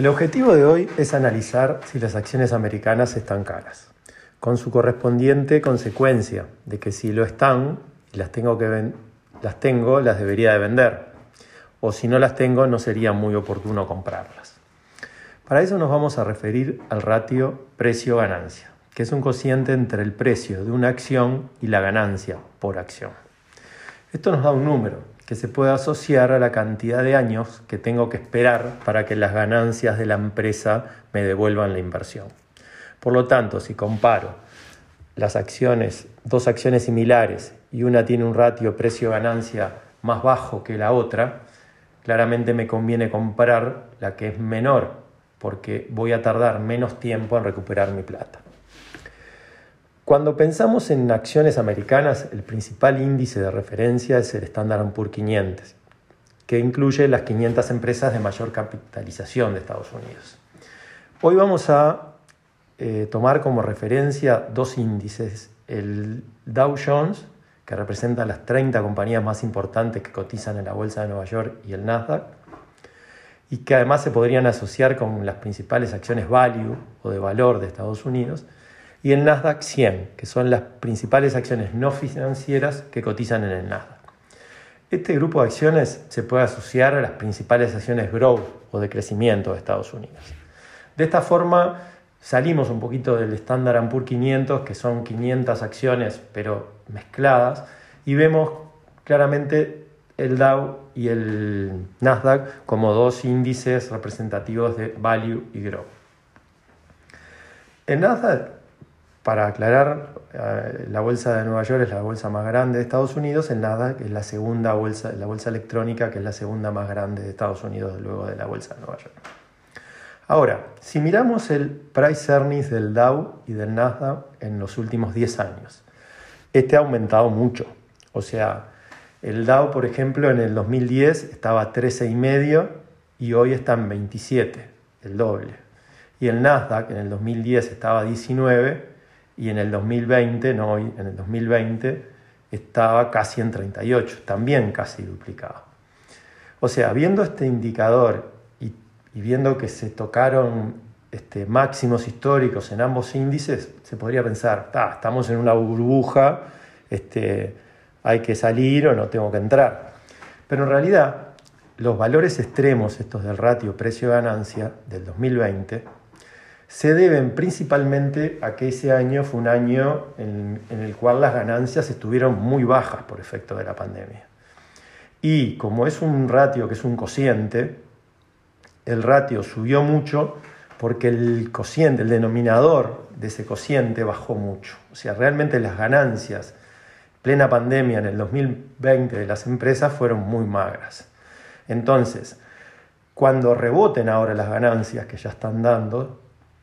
El objetivo de hoy es analizar si las acciones americanas están caras, con su correspondiente consecuencia de que si lo están y las tengo, que las tengo, las debería de vender, o si no las tengo, no sería muy oportuno comprarlas. Para eso nos vamos a referir al ratio precio-ganancia, que es un cociente entre el precio de una acción y la ganancia por acción. Esto nos da un número, que se puede asociar a la cantidad de años que tengo que esperar para que las ganancias de la empresa me devuelvan la inversión. Por lo tanto, si comparo las acciones, dos acciones similares y una tiene un ratio precio-ganancia más bajo que la otra, claramente me conviene comprar la que es menor porque voy a tardar menos tiempo en recuperar mi plata. Cuando pensamos en acciones americanas, el principal índice de referencia es el Standard Poor's 500, que incluye las 500 empresas de mayor capitalización de Estados Unidos. Hoy vamos a eh, tomar como referencia dos índices, el Dow Jones, que representa las 30 compañías más importantes que cotizan en la Bolsa de Nueva York, y el Nasdaq, y que además se podrían asociar con las principales acciones value o de valor de Estados Unidos, y el Nasdaq 100, que son las principales acciones no financieras que cotizan en el Nasdaq. Este grupo de acciones se puede asociar a las principales acciones growth o de crecimiento de Estados Unidos. De esta forma salimos un poquito del Standard Poor's 500, que son 500 acciones pero mezcladas, y vemos claramente el Dow y el Nasdaq como dos índices representativos de value y growth. El Nasdaq para aclarar, eh, la bolsa de Nueva York es la bolsa más grande de Estados Unidos, el Nasdaq es la segunda bolsa, la bolsa electrónica, que es la segunda más grande de Estados Unidos luego de la bolsa de Nueva York. Ahora, si miramos el price earnings del Dow y del Nasdaq en los últimos 10 años, este ha aumentado mucho. O sea, el Dow, por ejemplo, en el 2010 estaba a 13,5 y hoy está en 27, el doble. Y el Nasdaq en el 2010 estaba a 19 y en el 2020, no hoy, en el 2020 estaba casi en 38, también casi duplicado. O sea, viendo este indicador y, viendo que se tocaron este, máximos históricos en ambos índices, se podría pensar, estamos en una burbuja, este, hay que salir o no tengo que entrar. Pero en realidad, los valores extremos, estos del ratio precio-ganancia del 2020, se deben principalmente a que ese año fue un año en, el cual las ganancias estuvieron muy bajas por efecto de la pandemia. Y como es un ratio que es un cociente, el ratio subió mucho porque el cociente, el denominador de ese cociente bajó mucho. O sea, realmente las ganancias plena pandemia en el 2020 de las empresas fueron muy magras. Entonces, cuando reboten ahora las ganancias que ya están dando,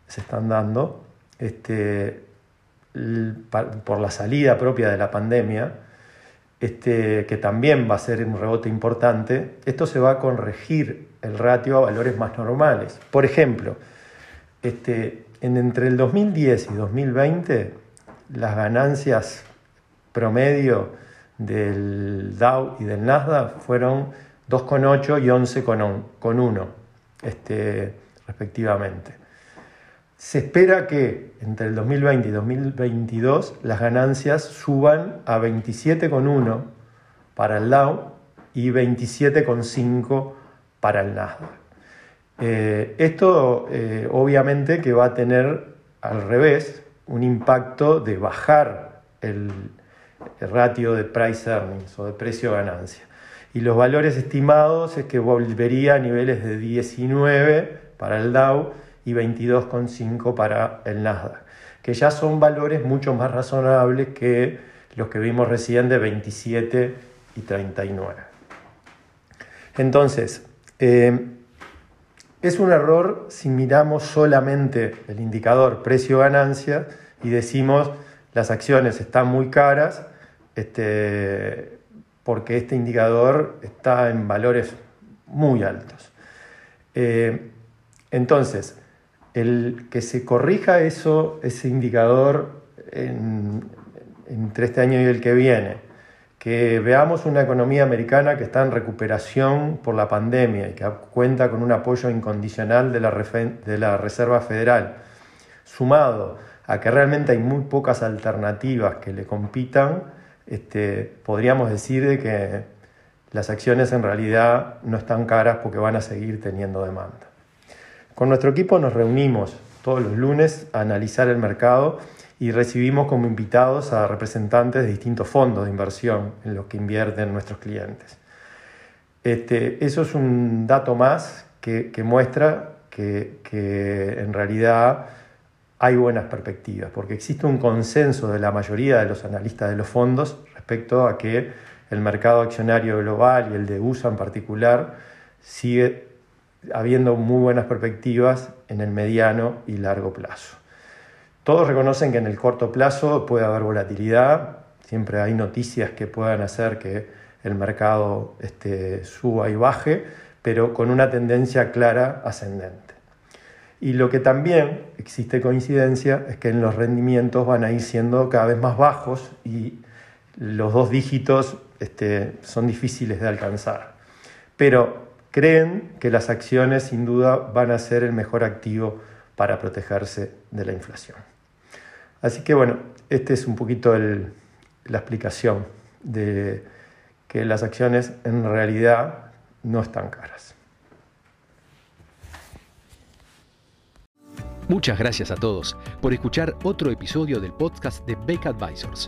se están dando este, por la salida propia de la pandemia, este, que también va a ser un rebote importante, esto se va a corregir el ratio a valores más normales. Por ejemplo, este, en, entre el 2010 y 2020, las ganancias promedio del Dow y del Nasdaq fueron 2,8 y 11,1 este, respectivamente. Se espera que entre el 2020 y 2022 las ganancias suban a 27,1 para el Dow y 27,5 para el Nasdaq. Eh, esto eh, obviamente que va a tener al revés un impacto de bajar el, el ratio de price earnings o de precio ganancia. Y los valores estimados es que volvería a niveles de 19 para el Dow y 22,5 para el Nasdaq, que ya son valores mucho más razonables que los que vimos recién de 27 y 39. Entonces, Eh, es un error si miramos solamente el indicador precio-ganancia y decimos las acciones están muy caras este, porque este indicador está en valores muy altos. Eh, entonces, el que se corrija eso, ese indicador entre este año y el que viene, que veamos una economía americana que está en recuperación por la pandemia y que cuenta con un apoyo incondicional de la, de la Reserva Federal, sumado a que realmente hay muy pocas alternativas que le compitan, este, podríamos decir de que las acciones en realidad no están caras porque van a seguir teniendo demanda. Con nuestro equipo nos reunimos todos los lunes a analizar el mercado y recibimos como invitados a representantes de distintos fondos de inversión en los que invierten nuestros clientes. Este, eso es un dato más que, muestra que, que, en realidad hay buenas perspectivas, porque existe un consenso de la mayoría de los analistas de los fondos respecto a que el mercado accionario global y el de USA en particular sigue habiendo muy buenas perspectivas en el mediano y largo plazo. Todos reconocen que en el corto plazo puede haber volatilidad, siempre hay noticias que puedan hacer que el mercado este, suba y baje, pero con una tendencia clara ascendente. Y lo que también existe coincidencia es que en los rendimientos van a ir siendo cada vez más bajos y los dos dígitos este, son difíciles de alcanzar. Pero creen que las acciones sin duda van a ser el mejor activo para protegerse de la inflación. Así que bueno, esta es un poquito la explicación de que las acciones en realidad no están caras. Muchas gracias a todos por escuchar otro episodio del podcast de Beck Advisors.